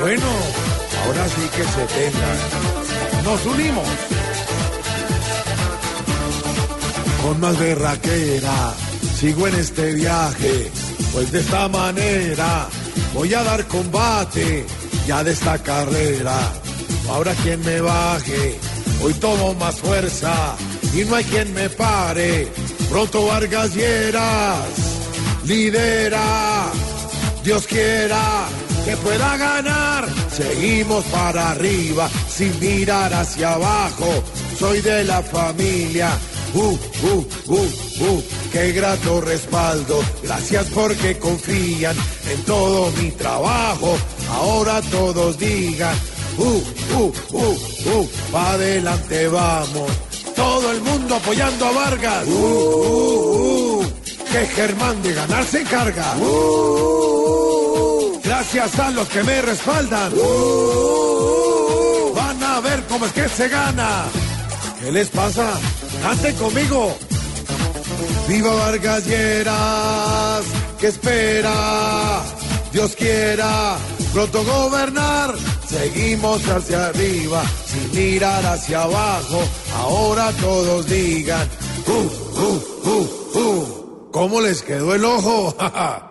Bueno, ahora sí que se tengan. Nos unimos. Con más berraquera, sigo en este viaje, pues de esta manera voy a dar combate ya de esta carrera. Ahora quien me baje, hoy tomo más fuerza y no hay quien me pare. Pronto Vargas Lleras lidera, Dios quiera que pueda ganar. Seguimos para arriba sin mirar hacia abajo. Soy de la familia. Uh, uh, uh, uh, qué grato respaldo. Gracias porque confían en todo mi trabajo. Ahora todos digan, uh, uh, uh, uh, pa' adelante vamos. Todo el mundo apoyando a Vargas. Uh, uh, uh, que Germán de ganar se encarga. Uh, uh, uh, gracias a los que me respaldan. Van a ver cómo es que se gana. ¿Qué les pasa? Canten conmigo. Viva Vargas Lleras, que espera, Dios quiera, pronto gobernar. Seguimos hacia arriba, sin mirar hacia abajo. Ahora todos digan, uh, uh, uh, uh. ¿Cómo les quedó el ojo?